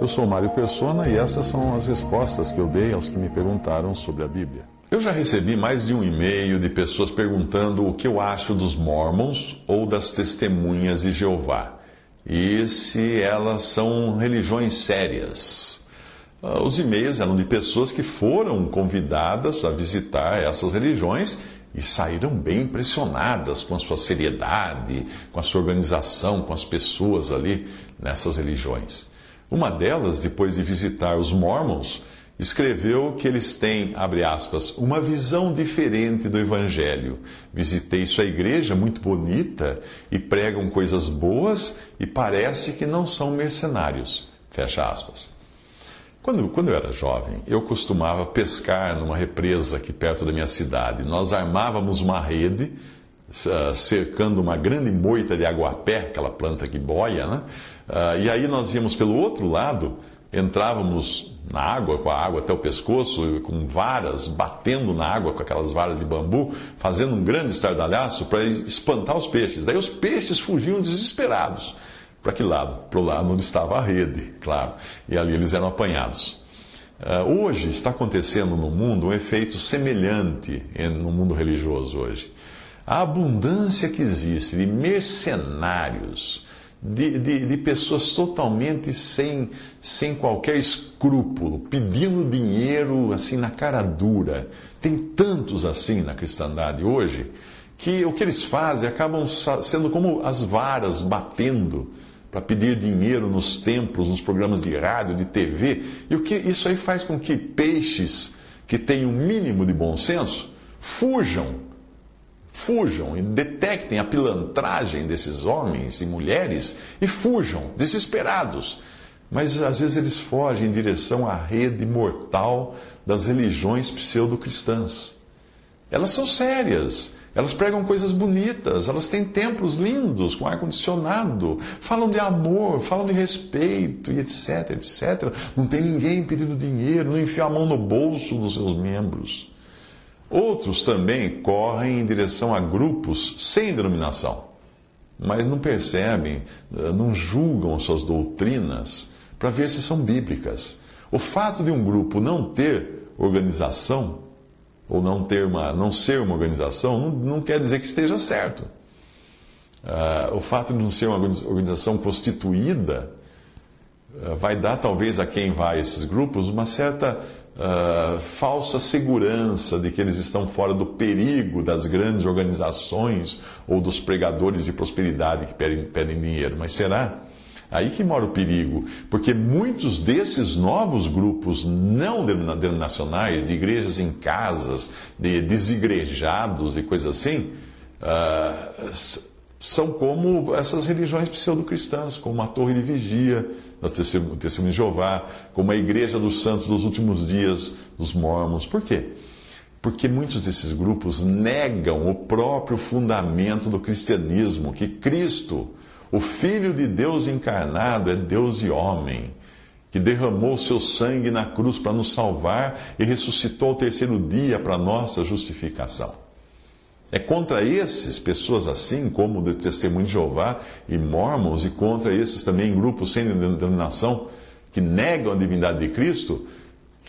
Eu sou Mário Persona e essas são as respostas que eu dei aos que me perguntaram sobre a Bíblia. Eu já recebi mais de um e-mail de pessoas perguntando o que eu acho dos Mormons ou das Testemunhas de Jeová e se elas são religiões sérias. Ah, os e-mails eram de pessoas que foram convidadas a visitar essas religiões e saíram bem impressionadas com a sua seriedade, com a sua organização, com as pessoas ali nessas religiões. Uma delas, depois de visitar os Mormons, escreveu que eles têm, abre aspas, uma visão diferente do Evangelho. Visitei sua igreja, muito bonita, e pregam coisas boas e parece que não são mercenários. Fecha aspas. Quando, quando eu era jovem, eu costumava pescar numa represa aqui perto da minha cidade. Nós armávamos uma rede ah, cercando uma grande moita de aguapé, aquela planta que boia, né? Ah, e aí nós íamos pelo outro lado, entrávamos na água, com a água até o pescoço, com varas, batendo na água com aquelas varas de bambu, fazendo um grande estardalhaço para espantar os peixes. Daí os peixes fugiam desesperados. Para que lado? Para o lado onde estava a rede, claro. E ali eles eram apanhados. Uh, hoje está acontecendo no mundo um efeito semelhante no mundo religioso hoje. A abundância que existe de mercenários, de, de, de, pessoas totalmente sem, sem qualquer escrúpulo, pedindo dinheiro assim na cara dura. Tem tantos assim na cristandade hoje, que o que eles fazem acabam sendo como as varas batendo para pedir dinheiro nos templos, nos programas de rádio, de TV. E o que isso aí faz com que peixes que têm um mínimo de bom senso fujam Fujam e detectem a pilantragem desses homens e mulheres e fujam, desesperados. Mas às vezes eles fogem em direção à rede mortal das religiões pseudo-cristãs. Elas são sérias, elas pregam coisas bonitas, elas têm templos lindos, com ar-condicionado, falam de amor, falam de respeito e etc, etc. Não tem ninguém pedindo dinheiro, não enfia a mão no bolso dos seus membros. Outros também correm em direção a grupos sem denominação, mas não percebem, eh, não julgam suas doutrinas para ver se são bíblicas. O fato de um grupo não ter organização, ou não, ter uma, não ser uma organização, não, não quer dizer que esteja certo. Uh, o fato de não ser uma organização constituída uh, vai dar talvez a quem vai a esses grupos uma certa uh, falsa segurança de que eles estão fora do perigo das grandes organizações ou dos pregadores de prosperidade que pedem, pedem dinheiro. Mas será? Aí que mora o perigo, porque muitos desses novos grupos não denominacionais, de igrejas em casas, de desigrejados e coisas assim, uh, são como essas religiões pseudo-cristãs, como a torre de vigia, do Testemunho de Jeová, como a Igreja dos Santos dos Últimos Dias, dos Mormons. Por quê? Porque muitos desses grupos negam o próprio fundamento do cristianismo, que Cristo, o Filho de Deus encarnado, é Deus e homem, que derramou seu sangue na cruz para nos salvar e ressuscitou ao terceiro dia para nossa justificação. É contra esses, pessoas assim, como o Testemunho de Jeová e Mormons, e contra esses também grupos sem denominação, que negam a divindade de Cristo,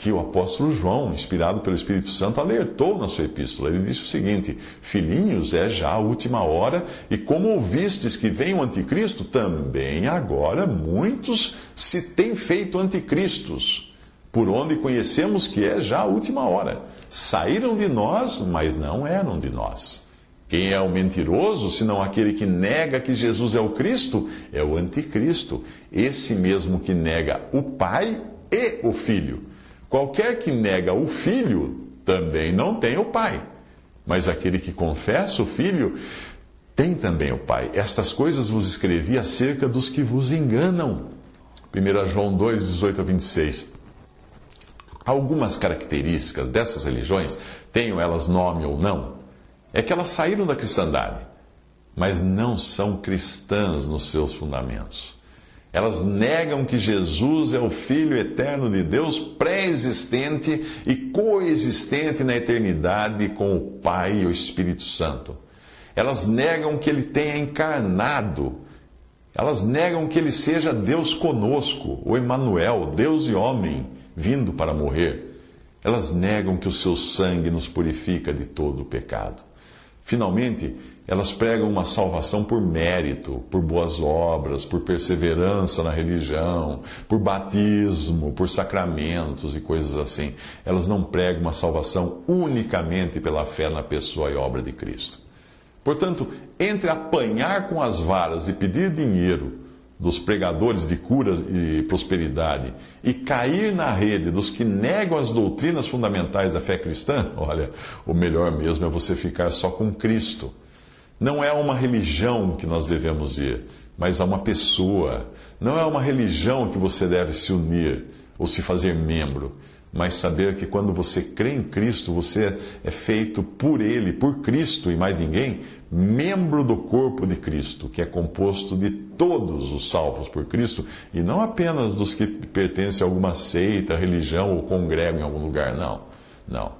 que o apóstolo João, inspirado pelo Espírito Santo, alertou na sua epístola. Ele disse o seguinte: Filhinhos, é já a última hora, e como ouvistes que vem o anticristo, também agora muitos se têm feito anticristos, por onde conhecemos que é já a última hora. Saíram de nós, mas não eram de nós. Quem é o mentiroso, senão aquele que nega que Jesus é o Cristo? É o anticristo, esse mesmo que nega o Pai e o Filho. Qualquer que nega o Filho também não tem o Pai. Mas aquele que confessa o Filho tem também o Pai. Estas coisas vos escrevi acerca dos que vos enganam. 1 João 2, 18 a 26. Algumas características dessas religiões, tenham elas nome ou não, é que elas saíram da cristandade, mas não são cristãs nos seus fundamentos. Elas negam que Jesus é o Filho eterno de Deus, pré-existente e coexistente na eternidade com o Pai e o Espírito Santo. Elas negam que ele tenha encarnado. Elas negam que ele seja Deus conosco, o Emanuel, Deus e homem, vindo para morrer. Elas negam que o seu sangue nos purifica de todo o pecado. Finalmente, elas pregam uma salvação por mérito, por boas obras, por perseverança na religião, por batismo, por sacramentos e coisas assim. Elas não pregam uma salvação unicamente pela fé na pessoa e obra de Cristo. Portanto, entre apanhar com as varas e pedir dinheiro dos pregadores de cura e prosperidade e cair na rede dos que negam as doutrinas fundamentais da fé cristã, olha, o melhor mesmo é você ficar só com Cristo. Não é uma religião que nós devemos ir, mas a uma pessoa. Não é uma religião que você deve se unir ou se fazer membro, mas saber que quando você crê em Cristo, você é feito por Ele, por Cristo e mais ninguém, membro do corpo de Cristo, que é composto de todos os salvos por Cristo e não apenas dos que pertencem a alguma seita, religião ou congregam em algum lugar, não. Não.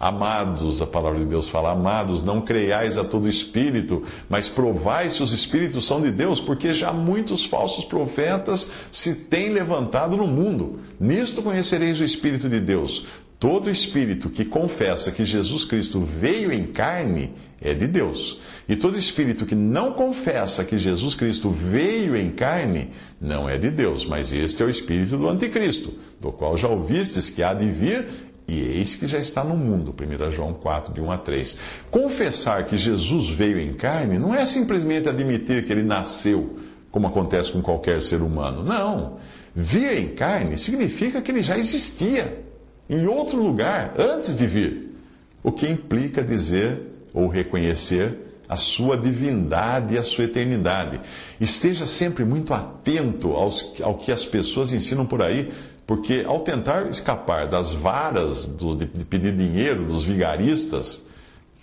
Amados, a palavra de Deus fala, amados, não creiais a todo espírito, mas provai se os espíritos são de Deus, porque já muitos falsos profetas se têm levantado no mundo. Nisto conhecereis o Espírito de Deus. Todo espírito que confessa que Jesus Cristo veio em carne é de Deus. E todo espírito que não confessa que Jesus Cristo veio em carne não é de Deus, mas este é o espírito do anticristo, do qual já ouvistes que há de vir e eis que já está no mundo. 1 João 4, de 1 a 3. Confessar que Jesus veio em carne não é simplesmente admitir que ele nasceu, como acontece com qualquer ser humano. Não. Vir em carne significa que ele já existia em outro lugar antes de vir. O que implica dizer ou reconhecer a sua divindade e a sua eternidade. Esteja sempre muito atento aos, ao que as pessoas ensinam por aí, porque ao tentar escapar das varas do, de, de pedir dinheiro dos vigaristas,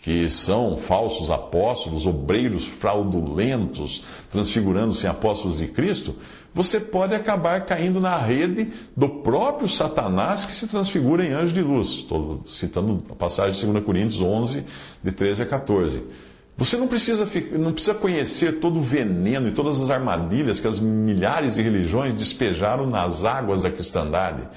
que são falsos apóstolos, obreiros fraudulentos, transfigurando-se em apóstolos de Cristo, você pode acabar caindo na rede do próprio Satanás que se transfigura em anjo de luz. Estou citando a passagem de 2 Coríntios 11, de 13 a 14. Você não precisa, não precisa conhecer todo o veneno e todas as armadilhas que as milhares de religiões despejaram nas águas da cristandade.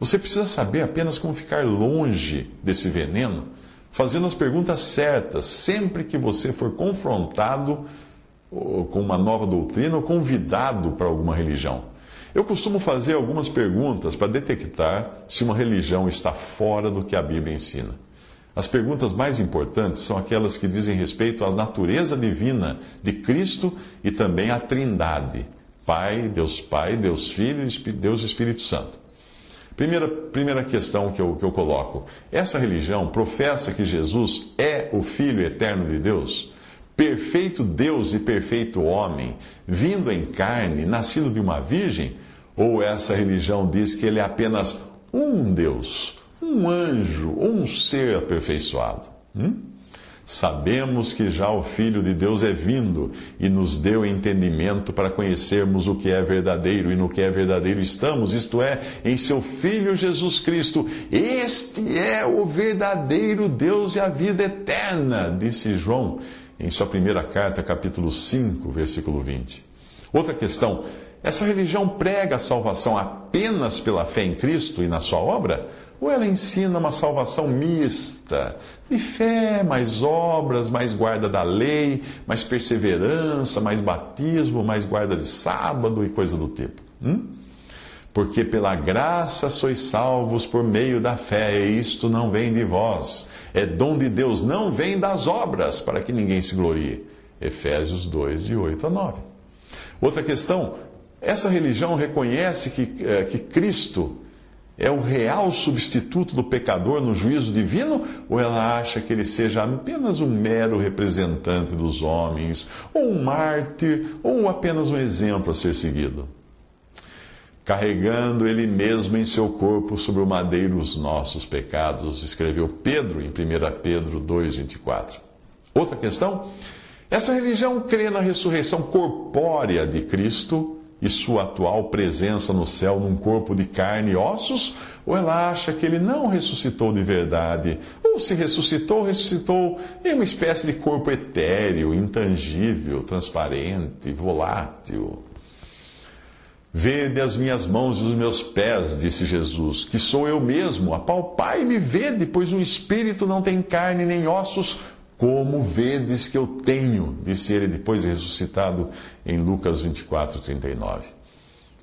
Você precisa saber apenas como ficar longe desse veneno, fazendo as perguntas certas sempre que você for confrontado com uma nova doutrina ou convidado para alguma religião. Eu costumo fazer algumas perguntas para detectar se uma religião está fora do que a Bíblia ensina. As perguntas mais importantes são aquelas que dizem respeito à natureza divina de Cristo e também à Trindade: Pai, Deus Pai, Deus Filho e Deus Espírito Santo. Primeira, primeira questão que eu, que eu coloco: essa religião professa que Jesus é o Filho eterno de Deus? Perfeito Deus e perfeito homem, vindo em carne, nascido de uma virgem? Ou essa religião diz que ele é apenas um Deus, um anjo um ser aperfeiçoado? Hum? Sabemos que já o Filho de Deus é vindo e nos deu entendimento para conhecermos o que é verdadeiro e no que é verdadeiro estamos, isto é, em seu Filho Jesus Cristo. Este é o verdadeiro Deus e a vida eterna, disse João em sua primeira carta, capítulo 5, versículo 20. Outra questão: essa religião prega a salvação apenas pela fé em Cristo e na sua obra? Ou ela ensina uma salvação mista, de fé, mais obras, mais guarda da lei, mais perseverança, mais batismo, mais guarda de sábado e coisa do tipo? Hum? Porque pela graça sois salvos por meio da fé, e isto não vem de vós é dom de Deus, não vem das obras, para que ninguém se glorie. Efésios 2, de 8 a 9. Outra questão, essa religião reconhece que, é, que Cristo é o real substituto do pecador no juízo divino? Ou ela acha que ele seja apenas um mero representante dos homens, ou um mártir, ou apenas um exemplo a ser seguido? Carregando ele mesmo em seu corpo sobre o madeiro os nossos pecados, escreveu Pedro em 1 Pedro 2,24. Outra questão? Essa religião crê na ressurreição corpórea de Cristo e sua atual presença no céu num corpo de carne e ossos? Ou ela acha que ele não ressuscitou de verdade? Ou se ressuscitou, ressuscitou em uma espécie de corpo etéreo, intangível, transparente, volátil? Vede as minhas mãos e os meus pés, disse Jesus, que sou eu mesmo. Apalpai e me vede, pois o espírito não tem carne nem ossos, como vedes que eu tenho, disse ele depois de ressuscitado em Lucas 24, 39.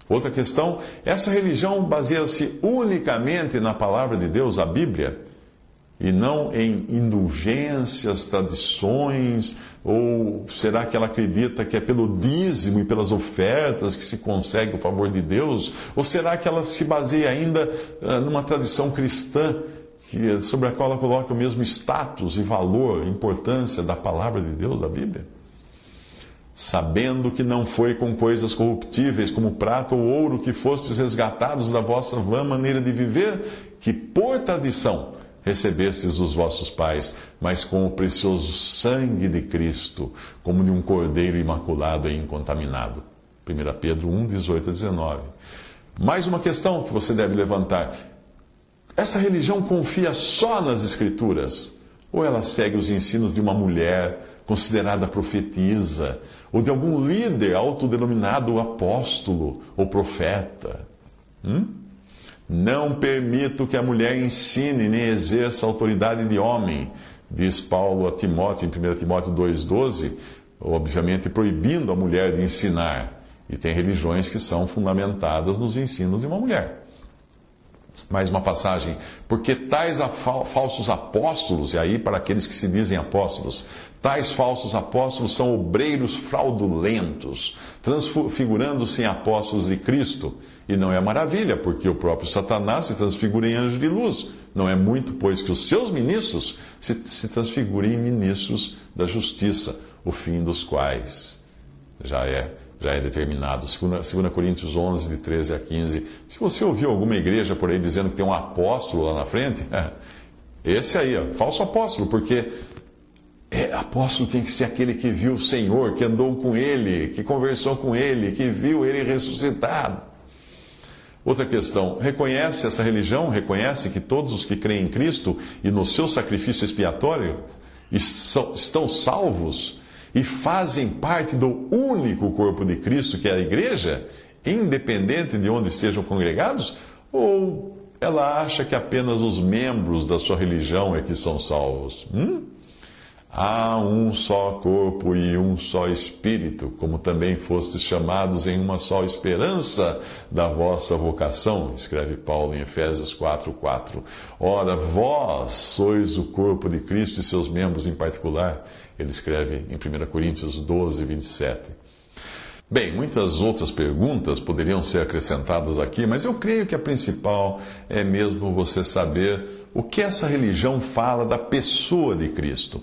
Outra questão, essa religião baseia-se unicamente na palavra de Deus, a Bíblia, e não em indulgências, tradições, ou será que ela acredita que é pelo dízimo e pelas ofertas que se consegue o favor de Deus? Ou será que ela se baseia ainda uh, numa tradição cristã? que, sobre a qual ela coloca o mesmo status e valor, importância da palavra de Deus, da Bíblia. Sabendo que não foi com coisas corruptíveis, como prata ou ouro, que fostes resgatados da vossa vã maneira de viver, que por tradição recebestes dos vossos pais, mas com o precioso sangue de Cristo, como de um cordeiro imaculado e incontaminado. 1 Pedro 1, 18 a 19. Mais uma questão que você deve levantar. Essa religião confia só nas Escrituras? Ou ela segue os ensinos de uma mulher considerada profetisa, ou de algum líder autodenominado apóstolo ou profeta? Hum? Não permito que a mulher ensine nem exerça autoridade de homem, diz Paulo a Timóteo em 1 Timóteo 2,12, obviamente proibindo a mulher de ensinar. E tem religiões que são fundamentadas nos ensinos de uma mulher. Mais uma passagem. Porque tais falsos apóstolos, e aí para aqueles que se dizem apóstolos, tais falsos apóstolos são obreiros fraudulentos, transfigurando-se em apóstolos de Cristo. E não é maravilha, porque o próprio Satanás se transfigura em anjo de luz. Não é muito, pois, que os seus ministros se, se transfigurem em ministros da justiça, o fim dos quais já é já é determinado. 2 Coríntios 11, de 13 a 15. Se você ouviu alguma igreja por aí dizendo que tem um apóstolo lá na frente, esse aí, ó, falso apóstolo, porque é, apóstolo tem que ser aquele que viu o Senhor, que andou com ele, que conversou com ele, que viu ele ressuscitado. Outra questão, reconhece essa religião, reconhece que todos os que creem em Cristo e no seu sacrifício expiatório estão salvos e fazem parte do único corpo de Cristo, que é a igreja, independente de onde estejam congregados? Ou ela acha que apenas os membros da sua religião é que são salvos? Hum? Há um só corpo e um só espírito, como também fostes chamados em uma só esperança da vossa vocação, escreve Paulo em Efésios 4:4. Ora, vós sois o corpo de Cristo e seus membros em particular. Ele escreve em 1 Coríntios 12, 27. Bem, muitas outras perguntas poderiam ser acrescentadas aqui, mas eu creio que a principal é mesmo você saber o que essa religião fala da pessoa de Cristo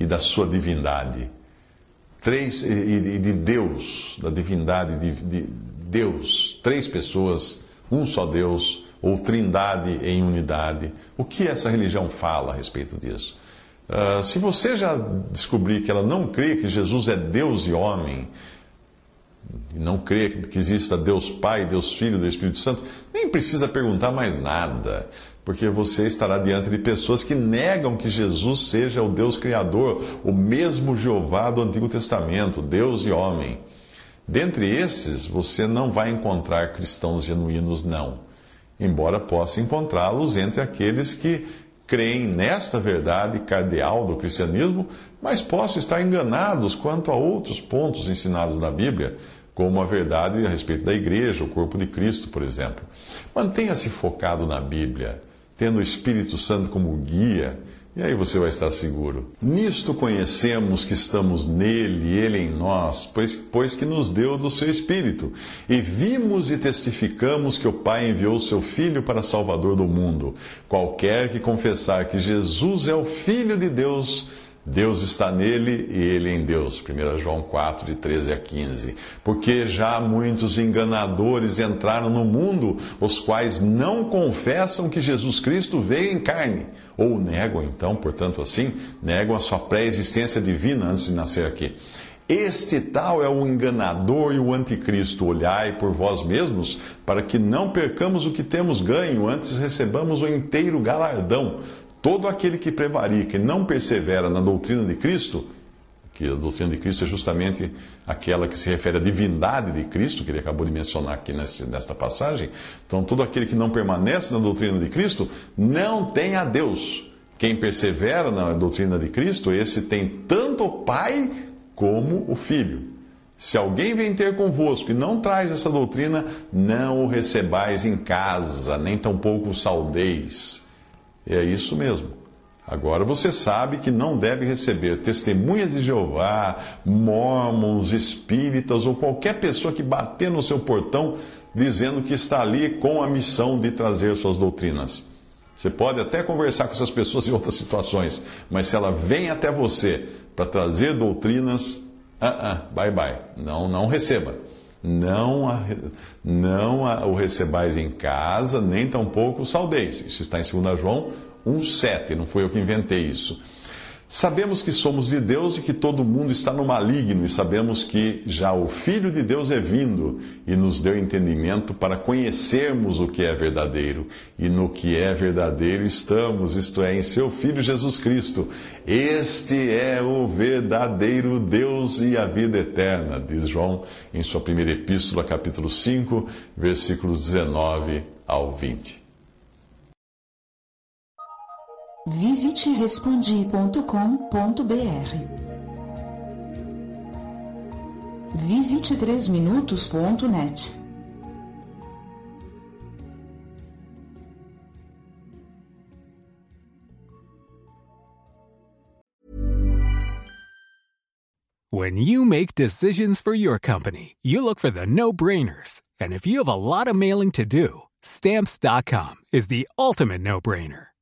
e da sua divindade. Três, e, de Deus, da divindade de, de Deus. Três pessoas, um só Deus, ou trindade em unidade. O que essa religião fala a respeito disso? Uh, se você já descobrir que ela não crê que Jesus é Deus e homem, não crê que exista Deus Pai, Deus Filho, Deus Espírito Santo, nem precisa perguntar mais nada, porque você estará diante de pessoas que negam que Jesus seja o Deus Criador, o mesmo Jeová do Antigo Testamento, Deus e homem. Dentre esses, você não vai encontrar cristãos genuínos, não. Embora possa encontrá-los entre aqueles que creem nesta verdade cardeal do cristianismo, mas possam estar enganados quanto a outros pontos ensinados na Bíblia, como a verdade a respeito da igreja, o corpo de Cristo, por exemplo. Mantenha-se focado na Bíblia, tendo o Espírito Santo como guia, E aí você vai estar seguro. Nisto conhecemos que estamos nele ele em nós, pois, pois que nos deu do seu Espírito. E vimos e testificamos que o Pai enviou o seu Filho para Salvador do mundo. Qualquer que confessar que Jesus é o Filho de Deus, Deus está nele e ele em Deus. 1 João 4, de 13 a 15. Porque já muitos enganadores entraram no mundo, os quais não confessam que Jesus Cristo veio em carne. Ou negam, então, portanto, assim, negam a sua pré-existência divina antes de nascer aqui. Este tal é o enganador e o anticristo. Olhai por vós mesmos, para que não percamos o que temos ganho, antes recebamos o inteiro galardão. Todo aquele que prevarica e não persevera na doutrina de Cristo, que a doutrina de Cristo é justamente aquela que se refere à divindade de Cristo, que ele acabou de mencionar aqui nesta passagem. Então, todo aquele que não permanece na doutrina de Cristo não tem a Deus. Quem persevera na doutrina de Cristo, esse tem tanto o Pai como o Filho. Se alguém vem ter convosco e não traz essa doutrina, não o recebais em casa, nem tampouco o saudeis. É isso mesmo. Agora você sabe que não deve receber testemunhas de Jeová, mormons, espíritas ou qualquer pessoa que bater no seu portão dizendo que está ali com a missão de trazer suas doutrinas. Você pode até conversar com essas pessoas em outras situações, mas se ela vem até você para trazer doutrinas, uh -uh, bye bye, não, não receba. Não, não o recebais em casa, nem tampouco o saudeis. Isso está em 2 João 1,7, não foi eu que inventei isso. Sabemos que somos de Deus e que todo mundo está no maligno, e sabemos que já o Filho de Deus é vindo e nos deu entendimento para conhecermos o que é verdadeiro. E no que é verdadeiro estamos, isto é, em seu Filho Jesus Cristo. Este é o verdadeiro Deus e a vida eterna, diz João em sua primeira epístola, capítulo 5, versículos 19 ao 20. Visite respondi.com.br. Visite 3minutos.net. When you make decisions for your company, you look for the no-brainers. And if you have a lot of mailing to do, stamps.com is the ultimate no-brainer.